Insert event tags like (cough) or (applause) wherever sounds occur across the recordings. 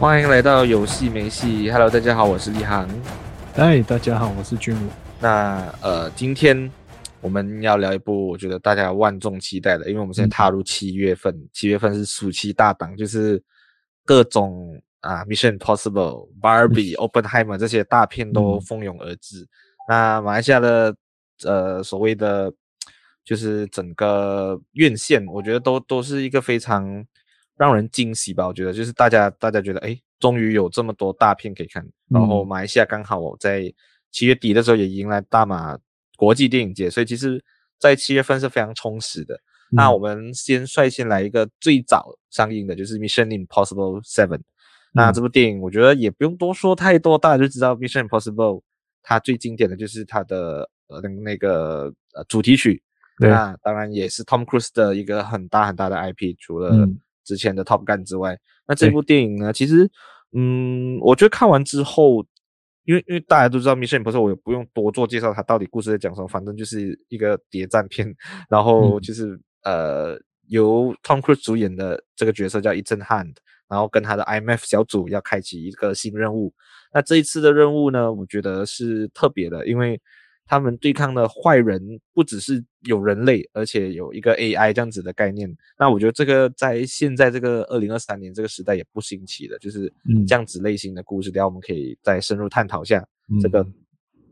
欢迎来到有戏没戏，Hello，大家好，我是立航。嗨，大家好，我是君武。那呃，今天我们要聊一部我觉得大家万众期待的，因为我们现在踏入七月份，七、嗯、月份是暑期大档，就是各种啊，Mission Impossible、Barbie、(laughs) 嗯、Oppenheimer 这些大片都蜂拥而至。嗯、那马来西亚的呃所谓的就是整个院线，我觉得都都是一个非常。让人惊喜吧，我觉得就是大家大家觉得，哎，终于有这么多大片可以看。然后马来西亚刚好我在七月底的时候也迎来大马国际电影节，所以其实，在七月份是非常充实的。嗯、那我们先率先来一个最早上映的，就是《Mission Impossible Seven》。那这部电影我觉得也不用多说太多，大家就知道《Mission Impossible》它最经典的就是它的呃那个呃主题曲。对那当然也是 Tom Cruise 的一个很大很大的 IP，除了、嗯。之前的 Top Gun 之外，那这部电影呢？其实，嗯，我觉得看完之后，因为因为大家都知道 Mission Impossible，我也不用多做介绍，它到底故事在讲什么，反正就是一个谍战片，然后就是、嗯、呃，由 Tom Cruise 主演的这个角色叫 Ethan Hunt，然后跟他的 IMF 小组要开启一个新任务。那这一次的任务呢，我觉得是特别的，因为。他们对抗的坏人不只是有人类，而且有一个 AI 这样子的概念。那我觉得这个在现在这个二零二三年这个时代也不新奇的，就是这样子类型的故事。等下我们可以再深入探讨一下这个，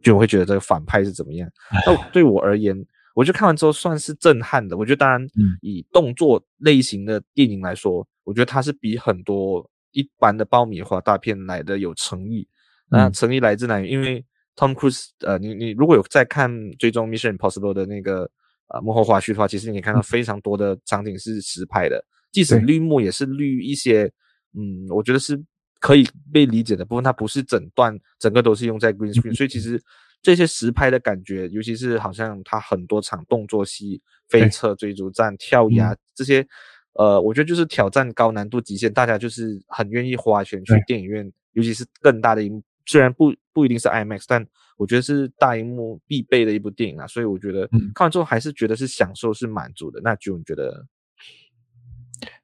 就会觉得这个反派是怎么样。那对我而言，我就看完之后算是震撼的。我觉得当然以动作类型的电影来说，我觉得它是比很多一般的爆米花大片来的有诚意。那诚意来自哪里？因为 Tom Cruise，呃，你你如果有在看追踪 Mission Impossible 的那个呃幕后花絮的话，其实你可以看到非常多的场景是实拍的，即使绿幕也是绿一些，嗯，我觉得是可以被理解的部分，它不是整段整个都是用在 green screen，所以其实这些实拍的感觉，尤其是好像它很多场动作戏、飞车追逐战、跳崖这些，呃，我觉得就是挑战高难度极限，大家就是很愿意花钱去电影院，尤其是更大的荧幕。虽然不不一定是 IMAX，但我觉得是大荧幕必备的一部电影啊，所以我觉得看完之后还是觉得是享受是满足的。嗯、那就你觉得？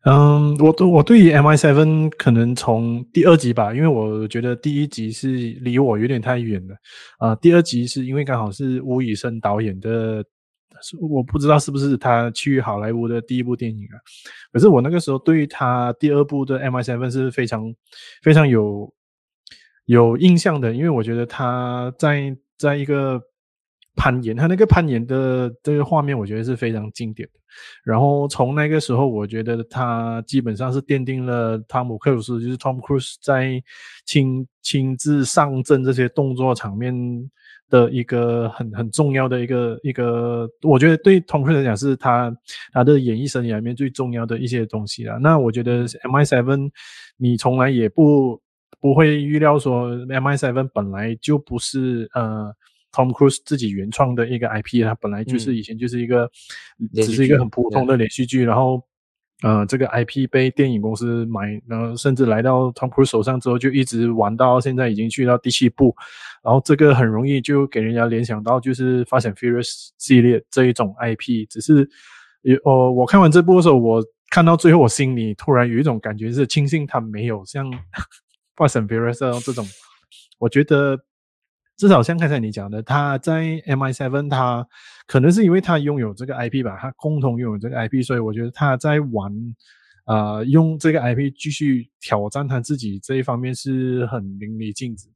嗯，我我对于 MI Seven 可能从第二集吧，因为我觉得第一集是离我有点太远了啊、呃。第二集是因为刚好是吴宇森导演的，我不知道是不是他去好莱坞的第一部电影啊。可是我那个时候对于他第二部的 MI Seven 是非常非常有。有印象的，因为我觉得他在在一个攀岩，他那个攀岩的这个画面，我觉得是非常经典的。然后从那个时候，我觉得他基本上是奠定了汤姆克鲁斯，就是 Tom Cruise 在亲亲自上阵这些动作场面的一个很很重要的一个一个，我觉得对 Tom Cruise 来讲是他他的演艺生涯里面最重要的一些东西了。那我觉得 MI7，你从来也不。不会预料说 MI7 本来就不是呃 Tom Cruise 自己原创的一个 IP，它本来就是以前就是一个、嗯、只是一个很普通的连续剧，然后呃这个 IP 被电影公司买，然后甚至来到 Tom Cruise 手上之后就一直玩到现在已经去到第七部，然后这个很容易就给人家联想到就是 Fast and Furious 系列这一种 IP，只是有哦我看完这部的时候，我看到最后我心里突然有一种感觉是庆幸它没有像。Fast and Furious 这种，我觉得至少像刚才你讲的，他在 MI7，他可能是因为他拥有这个 IP 吧，他共同拥有这个 IP，所以我觉得他在玩，啊、呃，用这个 IP 继续挑战他自己这一方面是很淋漓尽致的。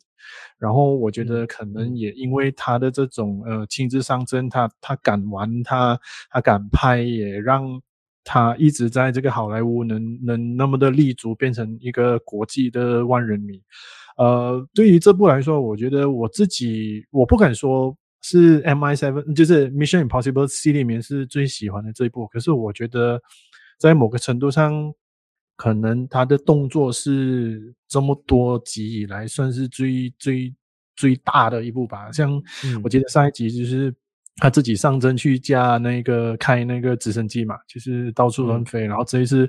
然后我觉得可能也因为他的这种呃亲自上阵，他他敢玩，他他敢拍，也让。他一直在这个好莱坞能能那么的立足，变成一个国际的万人迷。呃，对于这部来说，我觉得我自己我不敢说是 M I Seven，就是 Mission Impossible 系列里面是最喜欢的这一部。可是我觉得在某个程度上，可能他的动作是这么多集以来算是最最最大的一部吧。像我记得上一集就是。他自己上阵去架那个开那个直升机嘛，就是到处乱飞。嗯、然后这一次，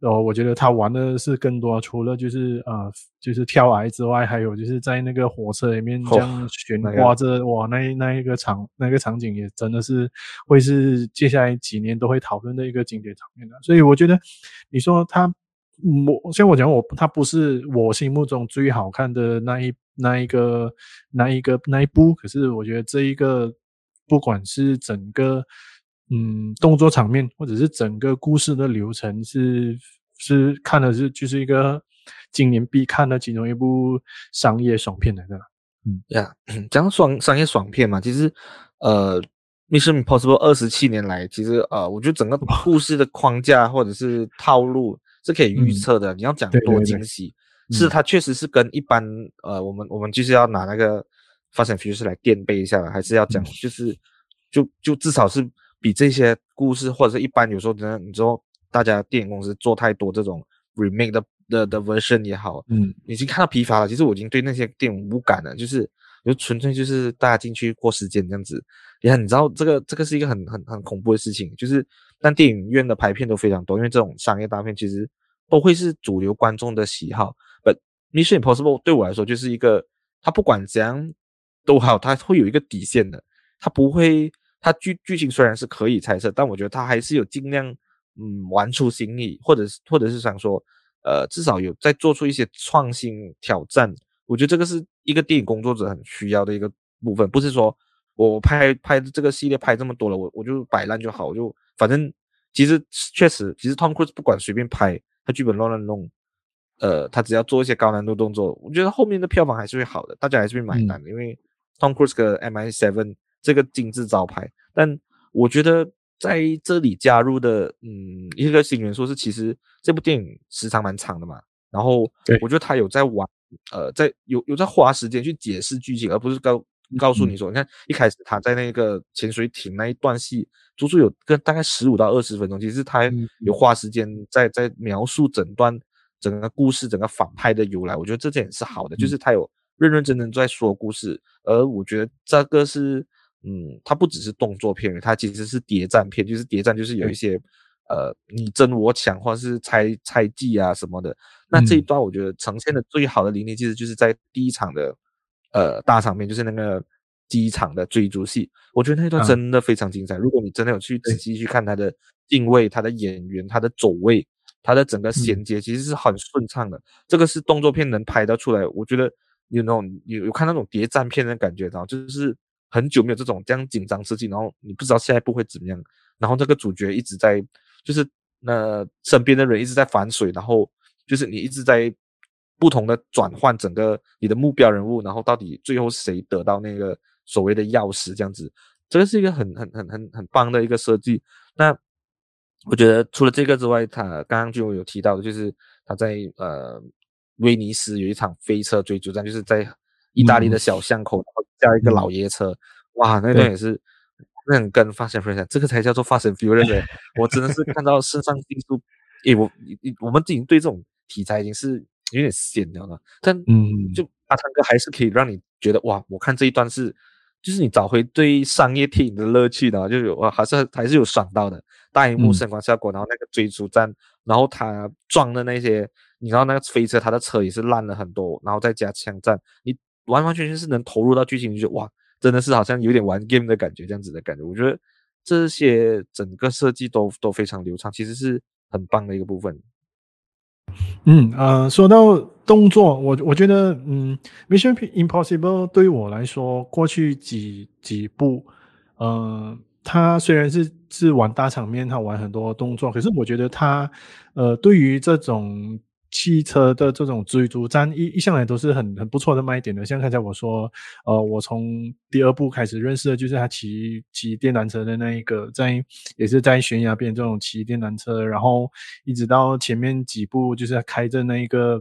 哦，我觉得他玩的是更多，除了就是呃，就是跳崖之外，还有就是在那个火车里面这样悬挂着，哦、哇，那那一个场那个场景也真的是会是接下来几年都会讨论的一个经典场面的。所以我觉得，你说他我像我讲，我他不是我心目中最好看的那一那一个那一个那一部，可是我觉得这一个不管是整个嗯动作场面，或者是整个故事的流程是，是是看的是就是一个今年必看的其中一部商业爽片来的。嗯，呀，(coughs) 讲爽商业爽片嘛，其实呃。Mission Impossible 二十七年来，其实呃，我觉得整个故事的框架或者是套路是可以预测的。嗯、你要讲多惊喜，对对对是它确实是跟一般呃，我们我们就是要拿那个 Fast and Furious 来垫背一下，还是要讲就是、嗯、就就至少是比这些故事或者是一般有时候真的，你知道大家电影公司做太多这种 remake 的的的 version 也好，嗯，已经看到疲乏了。其实我已经对那些电影无感了，就是。就纯粹就是大家进去过时间这样子，也很你知道这个这个是一个很很很恐怖的事情，就是但电影院的排片都非常多，因为这种商业大片其实都会是主流观众的喜好。But Mission Impossible 对我来说就是一个，它不管怎样都好，它会有一个底线的，它不会，它剧剧情虽然是可以猜测，但我觉得它还是有尽量嗯玩出新意，或者是或者是想说，呃至少有在做出一些创新挑战。我觉得这个是一个电影工作者很需要的一个部分，不是说我拍拍这个系列拍这么多了，我我就摆烂就好，我就反正其实确实，其实 Tom Cruise 不管随便拍，他剧本乱乱弄，呃，他只要做一些高难度动作，我觉得后面的票房还是会好的，大家还是会买单的，嗯、因为 Tom Cruise 的 MI7 这个金字招牌。但我觉得在这里加入的，嗯，一个新元素是，其实这部电影时长蛮长的嘛，然后我觉得他有在玩。呃，在有有在花时间去解释剧情，而不是告告诉你说，嗯、你看一开始他在那个潜水艇那一段戏，足足有个大概十五到二十分钟，其实他有花时间在在描述整段整个故事、整个反派的由来。我觉得这点是好的，就是他有认认真真在说故事。而我觉得这个是，嗯，它不只是动作片，它其实是谍战片，就是谍战就是有一些。呃，你争我抢，或者是猜猜忌啊什么的，那这一段我觉得呈现的最好的淋漓，其实就是在第一场的呃大场面，就是那个机场的追逐戏，我觉得那一段真的非常精彩。嗯、如果你真的有去仔细去看他的定位、他的演员、他的走位、他的整个衔接，其实是很顺畅的。嗯、这个是动作片能拍得出来，我觉得有那种有有看那种谍战片的感觉，然后就是很久没有这种这样紧张刺激，然后你不知道下一步会怎么样，然后这个主角一直在。就是那身边的人一直在反水，然后就是你一直在不同的转换整个你的目标人物，然后到底最后谁得到那个所谓的钥匙这样子，这个是一个很很很很很棒的一个设计。那我觉得除了这个之外，他刚刚就有提到就是他在呃威尼斯有一场飞车追逐战，就是在意大利的小巷口，然后加一个老爷车，哇，那段也是。那很跟 Fast and Furious，这个才叫做 Fast and Furious。(laughs) 我真的是看到肾上腺素，诶，我我们已经对这种题材已经是有点闲了了。但嗯，就阿汤哥还是可以让你觉得哇，我看这一段是，就是你找回对商业电影的乐趣的，就有哇，还是还是有爽到的。大荧幕声光效果，然后那个追逐战，然后他撞的那些，你知道那个飞车，他的车也是烂了很多，然后再加枪战，你完完全全是能投入到剧情，就哇。真的是好像有点玩 game 的感觉，这样子的感觉，我觉得这些整个设计都都非常流畅，其实是很棒的一个部分。嗯，呃，说到动作，我我觉得，嗯，Mission Impossible 对于我来说，过去几几部，呃，它虽然是是玩大场面，它玩很多动作，可是我觉得它，呃，对于这种。汽车的这种追逐战一一向来都是很很不错的卖点的，像刚才我说，呃，我从第二部开始认识的就是他骑骑电单车的那一个，在也是在悬崖边这种骑电单车，然后一直到前面几部就是他开着那一个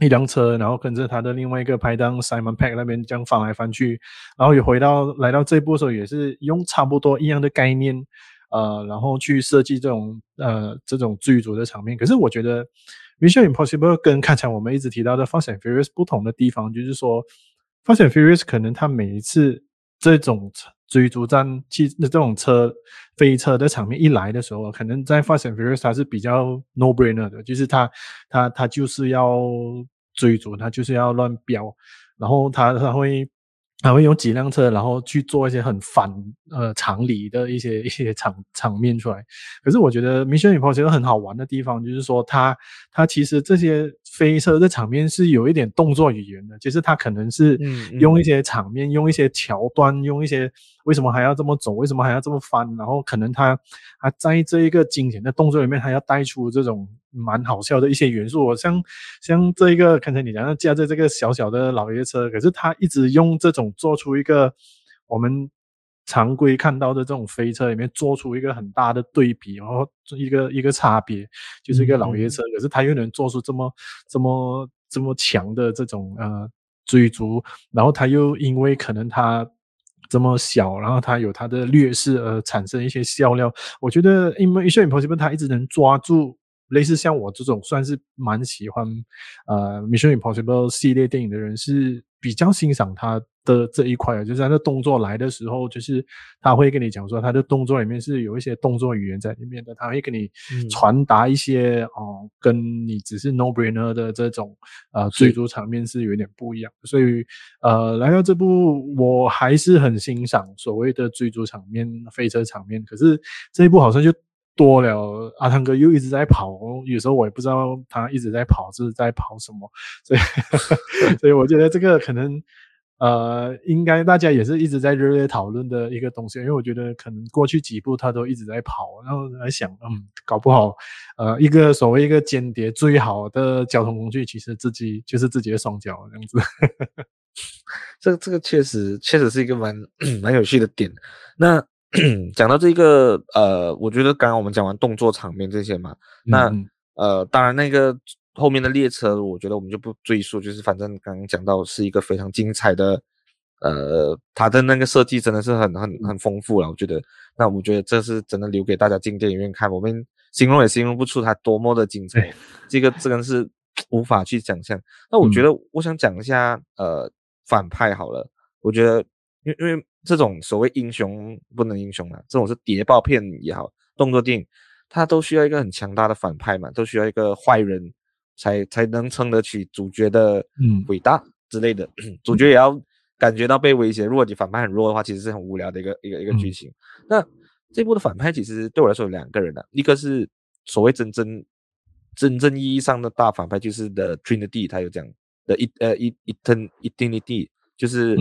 一辆车，然后跟着他的另外一个拍档 Simon Pack 那边这样翻来翻去，然后也回到来到这一部的时候也是用差不多一样的概念，呃，然后去设计这种呃这种追逐的场面，可是我觉得。Mission Impossible 跟刚才我们一直提到的 Fast and Furious 不同的地方，就是说 Fast and Furious 可能它每一次这种追逐战汽那这种车飞车的场面一来的时候，可能在 Fast and Furious 它是比较 no brainer 的，就是它它它就是要追逐，它就是要乱飙，然后它它会还会用几辆车，然后去做一些很反呃常理的一些一些场场面出来。可是我觉得《Mission Impossible》很好玩的地方，就是说它它其实这些飞车的场面是有一点动作语言的，其实它可能是用一些场面，嗯嗯、用一些桥段，用一些为什么还要这么走，为什么还要这么翻，然后可能他他在这一个惊险的动作里面，还要带出这种。蛮好笑的一些元素，像像这一个，刚才你讲的驾着这个小小的老爷车，可是他一直用这种做出一个我们常规看到的这种飞车里面做出一个很大的对比，然后一个一个差别，就是一个老爷车，嗯、可是他又能做出这么这么这么强的这种呃追逐，然后他又因为可能他这么小，然后它有它的劣势而产生一些笑料，我觉得因为 Mission Impossible 它一直能抓住。类似像我这种算是蛮喜欢呃 Mission Impossible 系列电影的人，是比较欣赏他的这一块的，就是他的动作来的时候，就是他会跟你讲说，他的动作里面是有一些动作语言在里面的，他会跟你传达一些哦、呃，跟你只是 no brainer 的这种呃追逐场面是有点不一样。所以呃，来到这部我还是很欣赏所谓的追逐场面、飞车场面，可是这一部好像就。多了，阿汤哥又一直在跑，有时候我也不知道他一直在跑是在跑什么，(laughs) 所以 (laughs) 所以我觉得这个可能呃，应该大家也是一直在热烈讨论的一个东西，因为我觉得可能过去几步他都一直在跑，然后来想，嗯，搞不好呃，一个所谓一个间谍最好的交通工具，其实自己就是自己的双脚这样子。(laughs) 这这个确实确实是一个蛮 (coughs) 蛮有趣的点，那。(clears throat) 讲到这个，呃，我觉得刚刚我们讲完动作场面这些嘛，那呃，当然那个后面的列车，我觉得我们就不赘述，就是反正刚刚讲到是一个非常精彩的，呃，它的那个设计真的是很很很丰富了，我觉得。那我觉得这是真的留给大家进电影院看，我们形容也形容不出它多么的精彩，这个真的是无法去想象。那我觉得我想讲一下，呃，反派好了，我觉得因为因为。这种所谓英雄不能英雄啊，这种是谍报片也好，动作电影，它都需要一个很强大的反派嘛，都需要一个坏人才才能撑得起主角的伟大之类的，嗯、(clears throat) 主角也要感觉到被威胁。如果你反派很弱的话，其实是很无聊的一个一个一个剧情。嗯、那这部的反派其实对我来说有两个人啊，一个是所谓真正真正意义上的大反派，就是 The Trinity，他有讲的一呃一一 Eternity。就是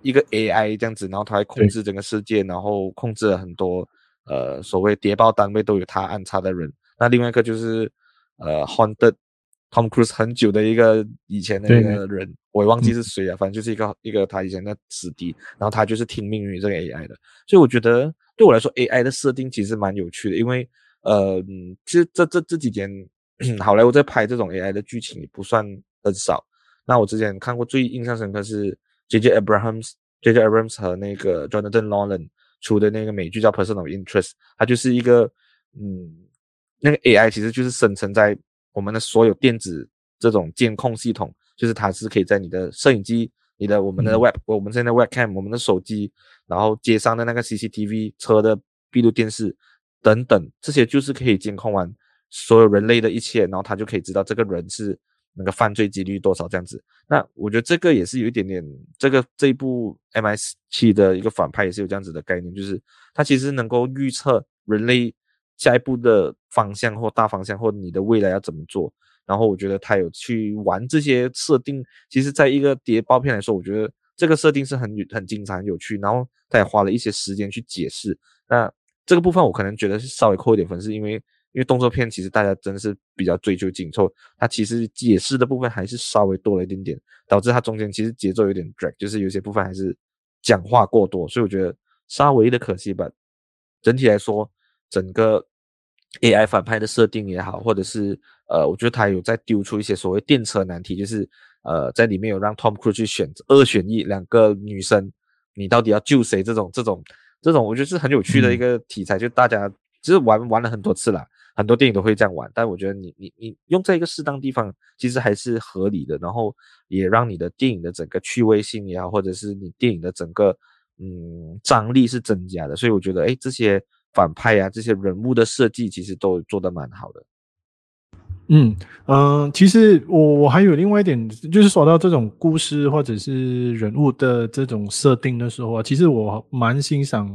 一个 AI 这样子，然后它会控制整个世界，然后控制了很多呃所谓谍报单位都有他安插的人。那另外一个就是呃 Haunted Tom Cruise 很久的一个以前的一个人，我也忘记是谁啊，反正就是一个一个他以前的死敌，然后他就是听命于这个 AI 的。所以我觉得对我来说，AI 的设定其实蛮有趣的，因为呃其实这这这几年 (clears throat) 好莱坞在拍这种 AI 的剧情也不算很少。那我之前看过最印象深刻是。J.J. Abrams，J.J. Abrams 和那个 Jonathan Nolan 出的那个美剧叫《Personal Interest》，它就是一个，嗯，那个 A.I. 其实就是生成在我们的所有电子这种监控系统，就是它是可以在你的摄影机、你的我们的 Web、嗯、我们现在 Webcam、我们的手机，然后街上的那个 CCTV、车的闭路电视等等，这些就是可以监控完所有人类的一切，然后它就可以知道这个人是。那个犯罪几率多少这样子？那我觉得这个也是有一点点，这个这一部 MI7 的一个反派也是有这样子的概念，就是他其实能够预测人类下一步的方向或大方向，或你的未来要怎么做。然后我觉得他有去玩这些设定，其实在一个谍报片来说，我觉得这个设定是很很精彩、很有趣。然后他也花了一些时间去解释。那这个部分我可能觉得是稍微扣一点分，是因为。因为动作片其实大家真的是比较追求紧凑，它其实解释的部分还是稍微多了一点点，导致它中间其实节奏有点 drag，就是有些部分还是讲话过多，所以我觉得稍微的可惜吧。整体来说，整个 AI 反派的设定也好，或者是呃，我觉得他有在丢出一些所谓电车难题，就是呃，在里面有让 Tom Cruise 去选择二选一，两个女生，你到底要救谁？这种这种这种，我觉得是很有趣的一个题材，嗯、就大家其实玩玩了很多次了。很多电影都会这样玩，但我觉得你你你用在一个适当地方，其实还是合理的，然后也让你的电影的整个趣味性也好，或者是你电影的整个嗯张力是增加的，所以我觉得哎，这些反派呀、啊，这些人物的设计其实都做得蛮好的。嗯嗯、其实我我还有另外一点，就是说到这种故事或者是人物的这种设定的时候啊，其实我蛮欣赏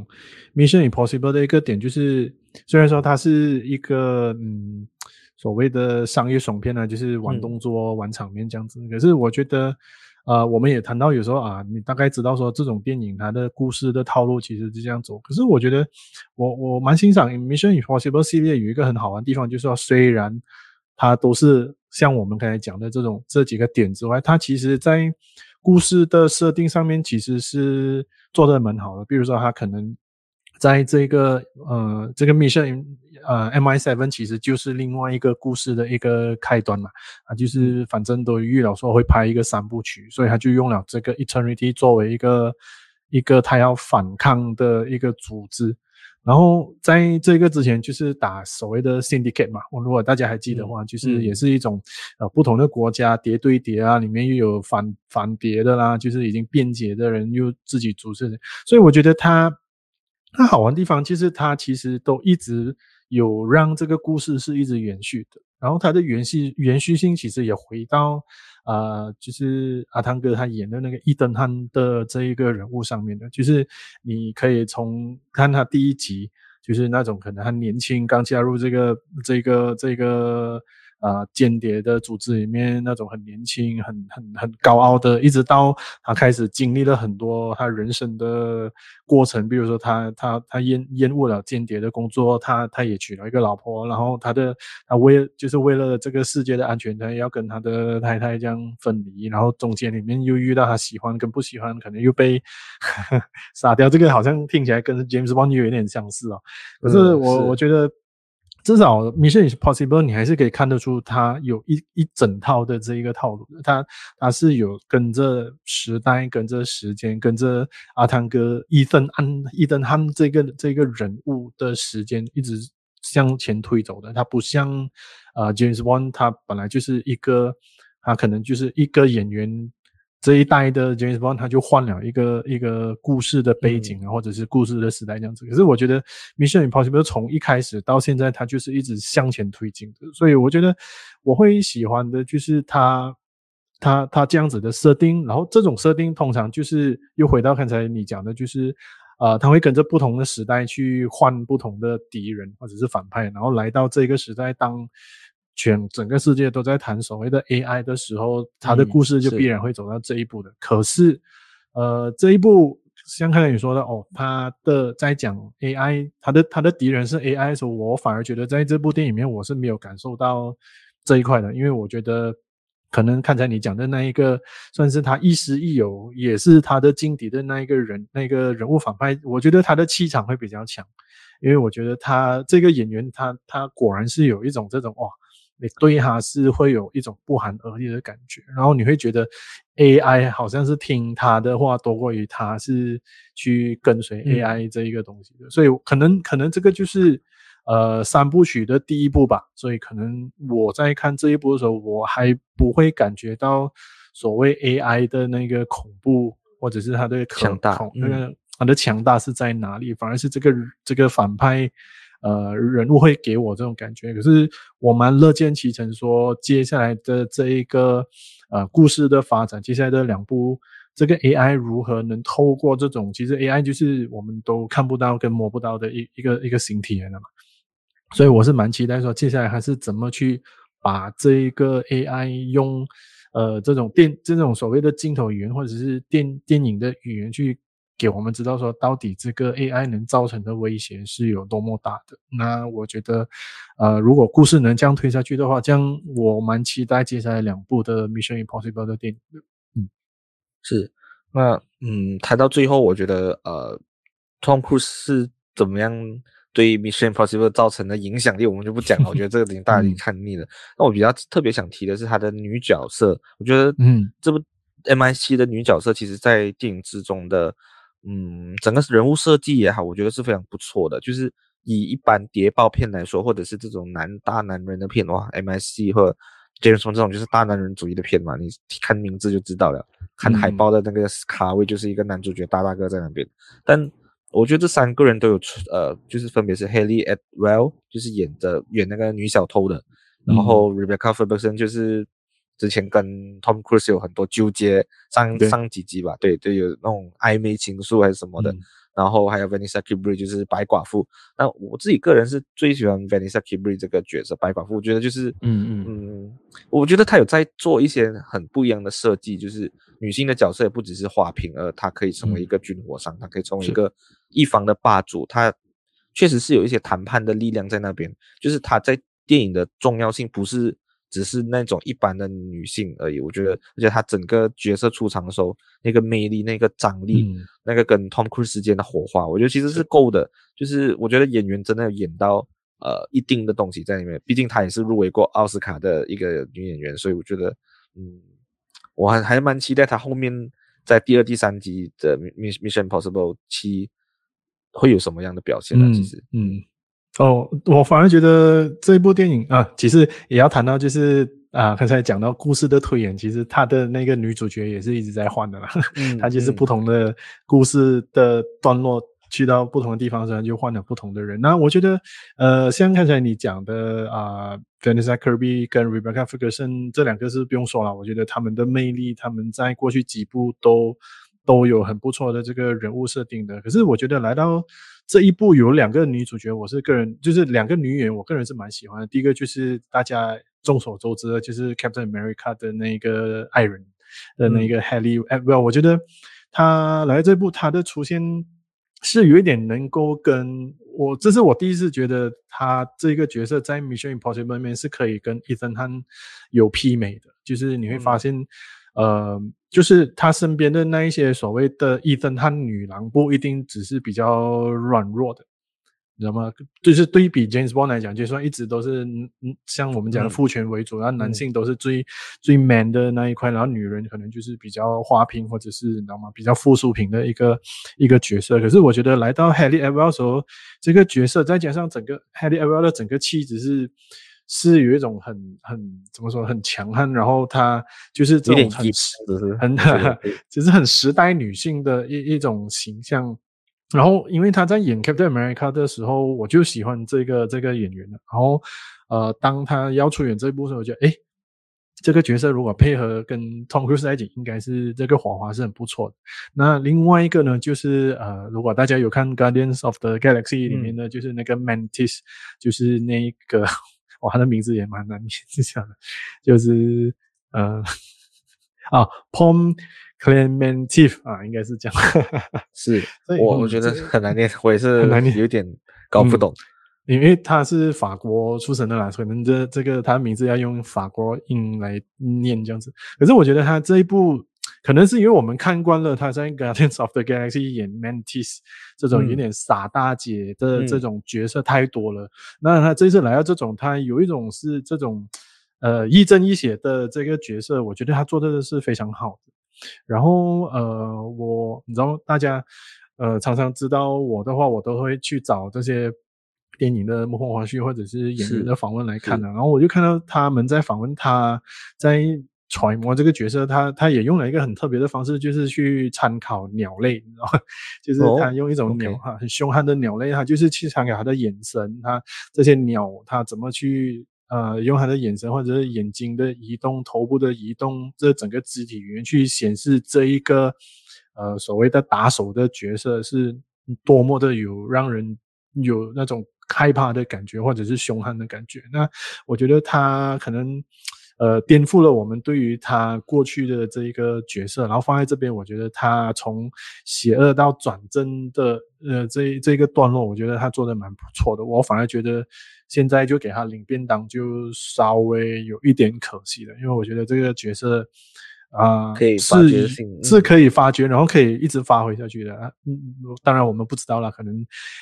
《Mission Impossible》的一个点，就是虽然说它是一个嗯所谓的商业爽片呢，就是玩动作、嗯、玩场面这样子，可是我觉得。呃，我们也谈到有时候啊，你大概知道说这种电影它的故事的套路其实是这样走。可是我觉得我我蛮欣赏《Mission Impossible》系列有一个很好玩的地方，就是说虽然它都是像我们刚才讲的这种这几个点之外，它其实在故事的设定上面其实是做的蛮好的。比如说，它可能在这个呃这个 Mission。呃，MI7 其实就是另外一个故事的一个开端嘛，啊，就是反正都预料说会拍一个三部曲，所以他就用了这个 Eternity 作为一个一个他要反抗的一个组织。然后在这个之前，就是打所谓的 Syndicate 嘛，我如果大家还记得的话，就是也是一种呃不同的国家叠对叠啊，里面又有反反叠的啦，就是已经变节的人又自己组织的，所以我觉得他他好玩地方，其实他其实都一直。有让这个故事是一直延续的，然后它的延续延续性其实也回到，呃，就是阿汤哥他演的那个伊登汉的这一个人物上面的，就是你可以从看他第一集，就是那种可能很年轻，刚加入这个这个这个。啊、呃，间谍的组织里面那种很年轻、很很很高傲的，一直到他开始经历了很多他人生的过程，比如说他他他厌厌恶了间谍的工作，他他也娶了一个老婆，然后他的他为就是为了这个世界的安全，他也要跟他的太太这样分离，然后中间里面又遇到他喜欢跟不喜欢，可能又被呵 (laughs) 呵杀掉，这个好像听起来跟 James Bond 又有点相似哦。可是我、我觉得。至少《Mission Impossible》你还是可以看得出，它有一一整套的这一个套路的，它它是有跟着时代、跟着时间、跟着阿汤哥伊登安伊登汉这个这个人物的时间一直向前推走的。它不像呃 James Bond，他本来就是一个，他可能就是一个演员。这一代的 James Bond 他就换了一个一个故事的背景啊，嗯、或者是故事的时代这样子。可是我觉得 Mission Impossible 从一开始到现在，它就是一直向前推进的。所以我觉得我会喜欢的就是它它它这样子的设定。然后这种设定通常就是又回到刚才你讲的，就是呃，他会跟着不同的时代去换不同的敌人或者是反派，然后来到这个时代当。全整个世界都在谈所谓的 AI 的时候，他的故事就必然会走到这一步的。嗯、可是，呃，这一步像刚才你说的哦，他的在讲 AI，他的他的敌人是 AI 的时候，我反而觉得在这部电影里面我是没有感受到这一块的，因为我觉得可能刚才你讲的那一个算是他亦师亦友，也是他的劲敌的那一个人，那个人物反派，我觉得他的气场会比较强，因为我觉得他这个演员他他果然是有一种这种哇。你对他是会有一种不寒而栗的感觉，然后你会觉得 AI 好像是听他的话多过于他是去跟随 AI 这一个东西的，嗯、所以可能可能这个就是呃三部曲的第一部吧，所以可能我在看这一部的时候，我还不会感觉到所谓 AI 的那个恐怖，或者是它的强大，那个它的强大是在哪里，反而是这个这个反派。呃，人物会给我这种感觉，可是我蛮乐见其成，说接下来的这一个呃故事的发展，接下来的两部，这个 AI 如何能透过这种，其实 AI 就是我们都看不到跟摸不到的一一个一个形体来的嘛，所以我是蛮期待说接下来还是怎么去把这一个 AI 用呃这种电这种所谓的镜头语言或者是电电影的语言去。给我们知道说，到底这个 AI 能造成的威胁是有多么大的。那我觉得，呃，如果故事能这样推下去的话，这样我蛮期待接下来两部的 Mission Impossible 的电影。嗯，是。那嗯，谈到最后，我觉得呃，Tom Cruise 是怎么样对 Mission Impossible 造成的影响力，我们就不讲了。(laughs) 我觉得这个已经大家已经看腻了。那、嗯、我比较特别想提的是他的女角色，我觉得嗯，这部 M I C 的女角色，其实在电影之中的。嗯，整个人物设计也好，我觉得是非常不错的。就是以一般谍报片来说，或者是这种男大男人的片的话，M I C 或者 James Bond 这种就是大男人主义的片嘛，你看名字就知道了，看海报的那个卡位就是一个男主角大大哥在那边。但我觉得这三个人都有呃，就是分别是 Hayley Atwell，就是演的演那个女小偷的，然后 Rebecca Ferguson 就是之前跟 Tom Cruise 有很多纠结，上上几集吧，对对，有那种暧昧情愫还是什么的。嗯。然后还有 Vanessa Kirby 就是白寡妇，那我自己个人是最喜欢 Vanessa Kirby 这个角色白寡妇，我觉得就是嗯嗯。嗯，我觉得她有在做一些很不一样的设计，就是女性的角色也不只是花瓶，而她可以成为一个军火商，她、嗯、可以成为一个一方的霸主，她确实是有一些谈判的力量在那边，就是她在电影的重要性不是。只是那种一般的女性而已，我觉得，而且她整个角色出场的时候，那个魅力、那个张力、嗯、那个跟 Tom Cruise 之间的火花，我觉得其实是够的。就是我觉得演员真的演到呃一定的东西在里面，毕竟她也是入围过奥斯卡的一个女演员，所以我觉得，嗯，我还还蛮期待她后面在第二、第三集的 Mission Impossible 七会有什么样的表现呢？其实，嗯。嗯哦，我反而觉得这一部电影啊，其实也要谈到，就是啊，刚才讲到故事的推演，其实他的那个女主角也是一直在换的啦。嗯，(laughs) 他就是不同的故事的段落，去到不同的地方时候就换了不同的人。那我觉得，呃，像刚才你讲的啊，Vanessa Kirby 跟 Rebecca Ferguson 这两个是不用说了，我觉得他们的魅力，他们在过去几部都都有很不错的这个人物设定的。可是我觉得来到这一部有两个女主角，我是个人就是两个女演员，我个人是蛮喜欢的。第一个就是大家众所周知的，就是 Captain America 的那个爱人的那个 Hayley Atwell，我觉得她来这部她的出现是有一点能够跟我，这是我第一次觉得她这个角色在 Mission Impossible 里面是可以跟 Ethan Hunt 有媲美的，就是你会发现。嗯呃，就是他身边的那一些所谓的伊森和女郎，不一定只是比较软弱的，你知道吗？就是对比 James Bond 来讲，就算一直都是嗯，像我们讲的父权为主，然后、嗯、男性都是最、嗯、最 man 的那一块，然后女人可能就是比较花瓶或者是你知道吗？比较附属品的一个一个角色。可是我觉得来到 Hayley Atwell 的时候，这个角色再加上整个 Hayley Atwell 的整个气质是。是有一种很很怎么说很强悍，然后她就是这种很很就是很时代女性的一一种形象。然后因为她在演 Captain America 的时候，我就喜欢这个这个演员了。然后呃，当她要出演这一部时候，我觉得诶，这个角色如果配合跟 Tom Cruise 在一起，应该是这个火花是很不错的。那另外一个呢，就是呃，如果大家有看 Guardians of the Galaxy 里面的，就是那个 Mantis，就是那个。哇，他的名字也蛮难念，是 (laughs) 这样的，就是呃 (laughs) 啊，Pom Klementieff 啊，应该是这样。(laughs) 是，我我觉得很难念，我也是有点搞不懂，嗯，因为他是法国出生的啦，所以可能这这个他的名字要用法国音来念这样子。可是我觉得他这一部。可能是因为我们看惯了他在《Guardians of the Galaxy》演 Mantis 这种有点傻大姐的这种角色太多了。嗯、那他这次来到这种，他有一种是这种呃亦正亦邪的这个角色，我觉得他做的是非常好的。然后呃，我你知道大家呃常常知道我的话，我都会去找这些电影的幕后花絮或者是演员的访问来看的。然后我就看到他们在访问他在。揣摩这个角色，他他也用了一个很特别的方式，就是去参考鸟类，你知道？(laughs) 就是他用一种鸟哈、oh. 很凶悍的鸟类，他就是去参考他的眼神，他这些鸟他怎么去呃用他的眼神或者是眼睛的移动、头部的移动，这整个肢体语言去显示这一个呃所谓的打手的角色是多么的有让人有那种害怕的感觉，或者是凶悍的感觉。那我觉得他可能。呃，颠覆了我们对于他过去的这一个角色，然后放在这边，我觉得他从邪恶到转正的呃这这个段落，我觉得他做的蛮不错的。我反而觉得现在就给他领便当，就稍微有一点可惜了，因为我觉得这个角色。啊、呃，可以发掘性是是可以发掘，然后可以一直发挥下去的。嗯，当然我们不知道了，可能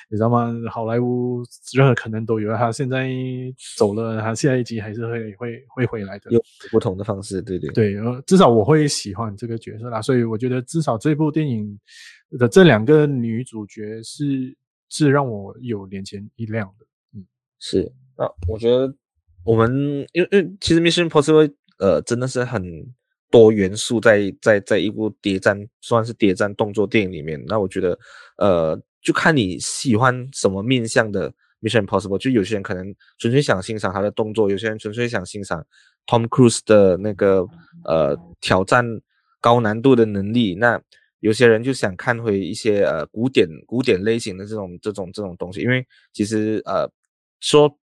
你知道吗？好莱坞任何可能都有。他现在走了，他下一集还是会会会回来的，有不同的方式，对对对。呃，至少我会喜欢这个角色啦，所以我觉得至少这部电影的这两个女主角是是让我有眼前一亮的。嗯，是。那我觉得我们因为因为其实 Mission Impossible 呃真的是很。多元素在在在一部谍战算是谍战动作电影里面，那我觉得，呃，就看你喜欢什么面向的 Mission Impossible，就有些人可能纯粹想欣赏他的动作，有些人纯粹想欣赏 Tom Cruise 的那个呃挑战高难度的能力，那有些人就想看回一些呃古典古典类型的这种这种这种东西，因为其实呃说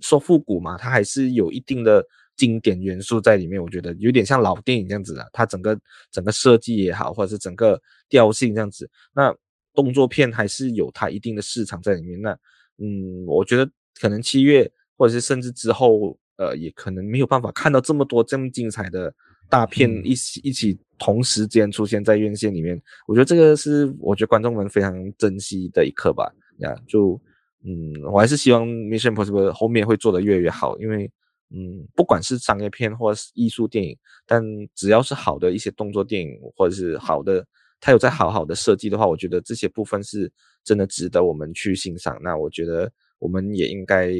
说复古嘛，它还是有一定的经典元素在里面，我觉得有点像老电影这样子啊，它整个整个设计也好，或者是整个调性这样子，那动作片还是有它一定的市场在里面，那。嗯，我觉得可能七月或者是甚至之后，呃，也可能没有办法看到这么多这么精彩的大片一起、嗯、一起同时间出现在院线里面。我觉得这个是我觉得观众们非常珍惜的一刻吧。呀，就嗯，我还是希望 Mission Impossible 后面会做得越来越好，因为嗯，不管是商业片或是艺术电影，但只要是好的一些动作电影或者是好的。它有在好好的设计的话，我觉得这些部分是真的值得我们去欣赏。那我觉得我们也应该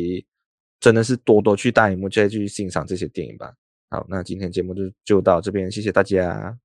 真的是多多去大荧幕再去欣赏这些电影吧。好，那今天节目就就到这边，谢谢大家。